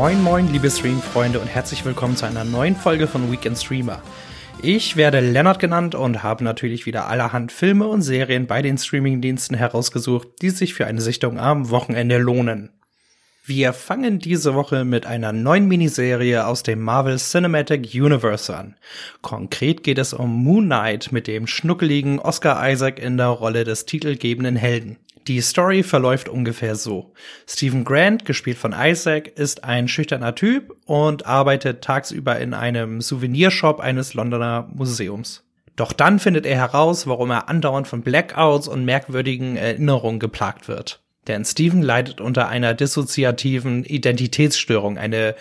Moin moin, liebe Stream-Freunde und herzlich willkommen zu einer neuen Folge von Weekend Streamer. Ich werde Lennart genannt und habe natürlich wieder allerhand Filme und Serien bei den Streamingdiensten herausgesucht, die sich für eine Sichtung am Wochenende lohnen. Wir fangen diese Woche mit einer neuen Miniserie aus dem Marvel Cinematic Universe an. Konkret geht es um Moon Knight mit dem schnuckeligen Oscar Isaac in der Rolle des titelgebenden Helden. Die Story verläuft ungefähr so. Stephen Grant, gespielt von Isaac, ist ein schüchterner Typ und arbeitet tagsüber in einem Souvenirshop eines Londoner Museums. Doch dann findet er heraus, warum er andauernd von Blackouts und merkwürdigen Erinnerungen geplagt wird. Denn Stephen leidet unter einer dissoziativen Identitätsstörung, eine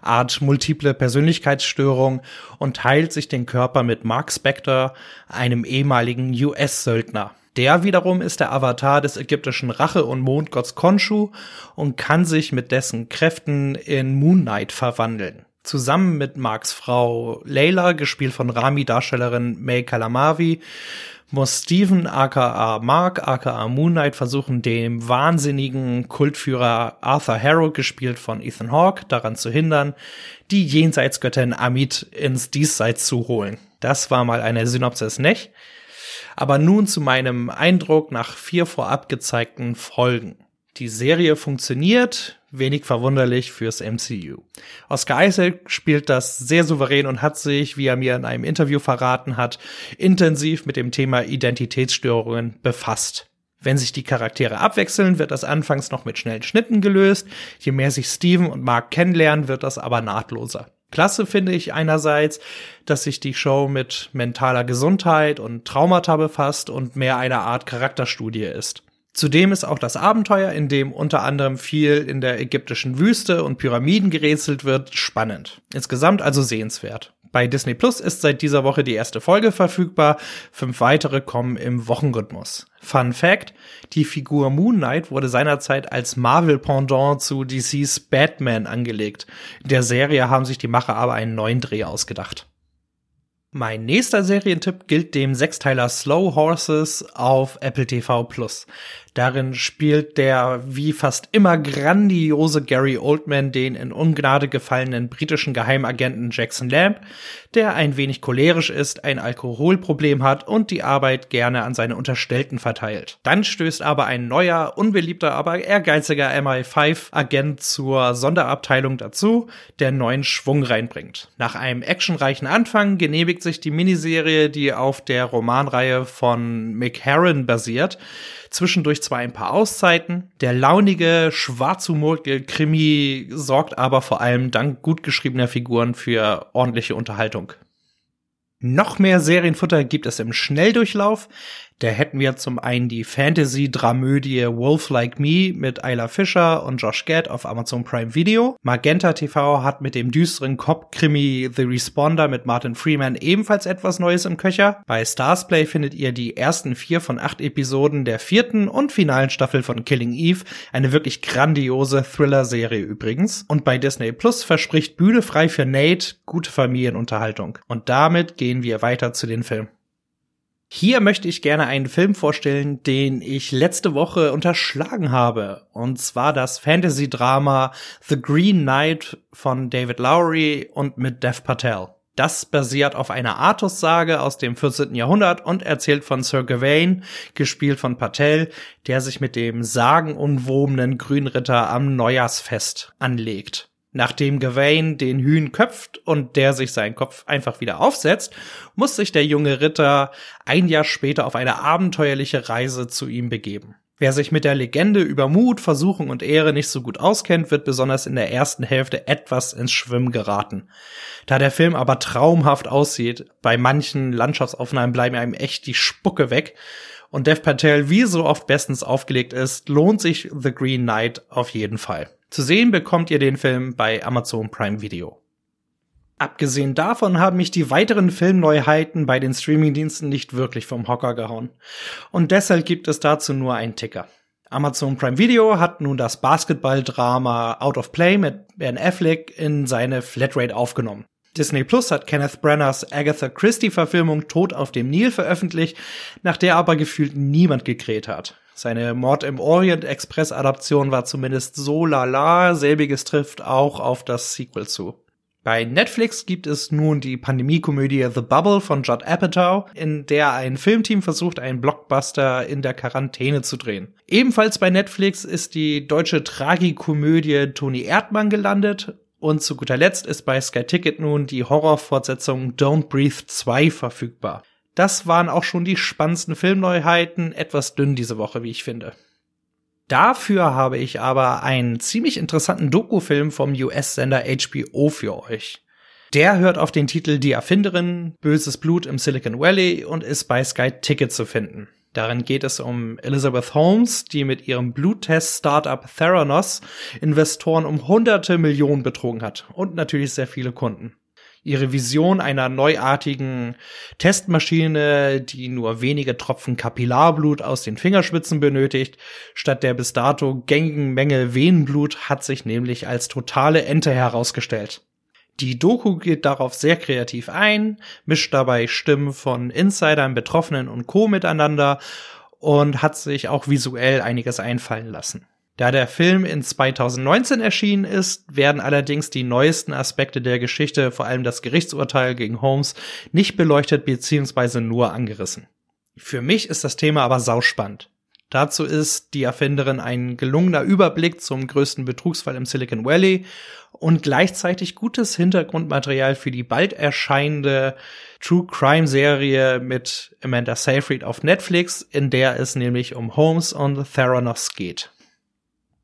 Art multiple Persönlichkeitsstörung und teilt sich den Körper mit Mark Spector, einem ehemaligen US-Söldner. Der wiederum ist der Avatar des ägyptischen Rache- und Mondgotts Khonshu und kann sich mit dessen Kräften in Moon Knight verwandeln. Zusammen mit Marks Frau Layla, gespielt von Rami-Darstellerin May Kalamavi, muss Steven aka Mark aka Moon Knight versuchen, dem wahnsinnigen Kultführer Arthur Harrow, gespielt von Ethan Hawke, daran zu hindern, die Jenseitsgöttin Amit ins Diesseits zu holen. Das war mal eine Synopsis, nicht? Aber nun zu meinem Eindruck nach vier vorab gezeigten Folgen. Die Serie funktioniert, wenig verwunderlich fürs MCU. Oscar Isaac spielt das sehr souverän und hat sich, wie er mir in einem Interview verraten hat, intensiv mit dem Thema Identitätsstörungen befasst. Wenn sich die Charaktere abwechseln, wird das anfangs noch mit schnellen Schnitten gelöst. Je mehr sich Steven und Mark kennenlernen, wird das aber nahtloser. Klasse finde ich einerseits, dass sich die Show mit mentaler Gesundheit und Traumata befasst und mehr eine Art Charakterstudie ist. Zudem ist auch das Abenteuer, in dem unter anderem viel in der ägyptischen Wüste und Pyramiden gerätselt wird, spannend. Insgesamt also sehenswert. Bei Disney Plus ist seit dieser Woche die erste Folge verfügbar. Fünf weitere kommen im Wochenrhythmus. Fun Fact: Die Figur Moon Knight wurde seinerzeit als Marvel-Pendant zu DC's Batman angelegt. In der Serie haben sich die Macher aber einen neuen Dreh ausgedacht. Mein nächster Serientipp gilt dem Sechsteiler Slow Horses auf Apple TV Plus. Darin spielt der wie fast immer grandiose Gary Oldman den in Ungnade gefallenen britischen Geheimagenten Jackson Lamb, der ein wenig cholerisch ist, ein Alkoholproblem hat und die Arbeit gerne an seine Unterstellten verteilt. Dann stößt aber ein neuer, unbeliebter, aber ehrgeiziger MI5-Agent zur Sonderabteilung dazu, der neuen Schwung reinbringt. Nach einem actionreichen Anfang genehmigt sich die Miniserie, die auf der Romanreihe von Mick Herron basiert, zwischendurch zwar ein paar Auszeiten. Der launige, schwarzhumorige Krimi sorgt aber vor allem dank gut geschriebener Figuren für ordentliche Unterhaltung. Noch mehr Serienfutter gibt es im Schnelldurchlauf. Da hätten wir zum einen die Fantasy-Dramödie Wolf Like Me mit Ayla Fischer und Josh Gad auf Amazon Prime Video. Magenta TV hat mit dem düsteren Cop-Krimi The Responder mit Martin Freeman ebenfalls etwas Neues im Köcher. Bei Starsplay findet ihr die ersten vier von acht Episoden der vierten und finalen Staffel von Killing Eve. Eine wirklich grandiose Thriller-Serie übrigens. Und bei Disney Plus verspricht Bühne frei für Nate gute Familienunterhaltung. Und damit gehen wir weiter zu den Filmen. Hier möchte ich gerne einen Film vorstellen, den ich letzte Woche unterschlagen habe. Und zwar das Fantasy-Drama The Green Knight von David Lowry und mit Dev Patel. Das basiert auf einer Artus-Sage aus dem 14. Jahrhundert und erzählt von Sir Gawain, gespielt von Patel, der sich mit dem sagenumwobenen Grünritter am Neujahrsfest anlegt. Nachdem Gawain den Hühn köpft und der sich seinen Kopf einfach wieder aufsetzt, muss sich der junge Ritter ein Jahr später auf eine abenteuerliche Reise zu ihm begeben. Wer sich mit der Legende über Mut, Versuchung und Ehre nicht so gut auskennt, wird besonders in der ersten Hälfte etwas ins Schwimmen geraten. Da der Film aber traumhaft aussieht, bei manchen Landschaftsaufnahmen bleiben einem echt die Spucke weg und Dev Patel wie so oft bestens aufgelegt ist, lohnt sich The Green Knight auf jeden Fall. Zu sehen bekommt ihr den Film bei Amazon Prime Video. Abgesehen davon haben mich die weiteren Filmneuheiten bei den Streamingdiensten nicht wirklich vom Hocker gehauen. Und deshalb gibt es dazu nur einen Ticker. Amazon Prime Video hat nun das Basketball-Drama Out of Play mit Ben Affleck in seine Flatrate aufgenommen. Disney Plus hat Kenneth Branners Agatha Christie Verfilmung Tod auf dem Nil veröffentlicht, nach der aber gefühlt niemand gekräht hat. Seine Mord im Orient Express Adaption war zumindest so lala, selbiges trifft auch auf das Sequel zu. Bei Netflix gibt es nun die Pandemiekomödie The Bubble von Judd Apatow, in der ein Filmteam versucht, einen Blockbuster in der Quarantäne zu drehen. Ebenfalls bei Netflix ist die deutsche Tragikomödie Toni Erdmann gelandet und zu guter Letzt ist bei Sky Ticket nun die Horrorfortsetzung Don't Breathe 2 verfügbar. Das waren auch schon die spannendsten Filmneuheiten, etwas dünn diese Woche, wie ich finde. Dafür habe ich aber einen ziemlich interessanten Dokufilm vom US-Sender HBO für euch. Der hört auf den Titel Die Erfinderin, Böses Blut im Silicon Valley und ist bei Sky Ticket zu finden. Darin geht es um Elizabeth Holmes, die mit ihrem Bluttest-Startup Theranos Investoren um hunderte Millionen betrogen hat und natürlich sehr viele Kunden ihre Vision einer neuartigen Testmaschine, die nur wenige Tropfen Kapillarblut aus den Fingerspitzen benötigt, statt der bis dato gängigen Menge Venenblut hat sich nämlich als totale Ente herausgestellt. Die Doku geht darauf sehr kreativ ein, mischt dabei Stimmen von Insidern, Betroffenen und Co. miteinander und hat sich auch visuell einiges einfallen lassen. Da der Film in 2019 erschienen ist, werden allerdings die neuesten Aspekte der Geschichte, vor allem das Gerichtsurteil gegen Holmes, nicht beleuchtet bzw. nur angerissen. Für mich ist das Thema aber sauspannend. Dazu ist die Erfinderin ein gelungener Überblick zum größten Betrugsfall im Silicon Valley und gleichzeitig gutes Hintergrundmaterial für die bald erscheinende True Crime Serie mit Amanda Seyfried auf Netflix, in der es nämlich um Holmes und Theranos geht.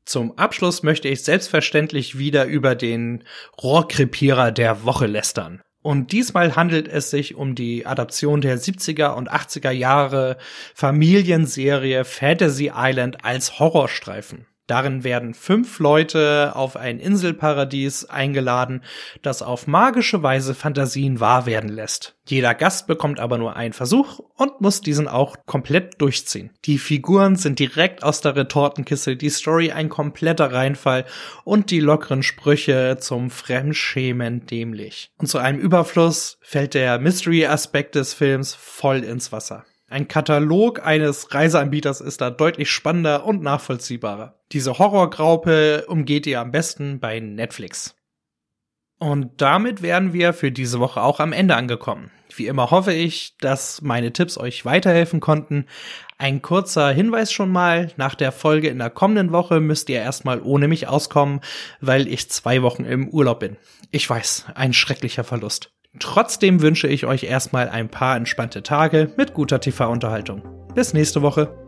Zum Abschluss möchte ich selbstverständlich wieder über den Rohrkrepierer der Woche lästern. Und diesmal handelt es sich um die Adaption der 70er und 80er Jahre Familienserie Fantasy Island als Horrorstreifen. Darin werden fünf Leute auf ein Inselparadies eingeladen, das auf magische Weise Fantasien wahr werden lässt. Jeder Gast bekommt aber nur einen Versuch und muss diesen auch komplett durchziehen. Die Figuren sind direkt aus der Retortenkiste, die Story ein kompletter Reinfall und die lockeren Sprüche zum Fremdschämen dämlich. Und zu einem Überfluss fällt der Mystery-Aspekt des Films voll ins Wasser. Ein Katalog eines Reiseanbieters ist da deutlich spannender und nachvollziehbarer. Diese Horrorgraupe umgeht ihr am besten bei Netflix. Und damit wären wir für diese Woche auch am Ende angekommen. Wie immer hoffe ich, dass meine Tipps euch weiterhelfen konnten. Ein kurzer Hinweis schon mal, nach der Folge in der kommenden Woche müsst ihr erstmal ohne mich auskommen, weil ich zwei Wochen im Urlaub bin. Ich weiß, ein schrecklicher Verlust. Trotzdem wünsche ich euch erstmal ein paar entspannte Tage mit guter TV-Unterhaltung. Bis nächste Woche.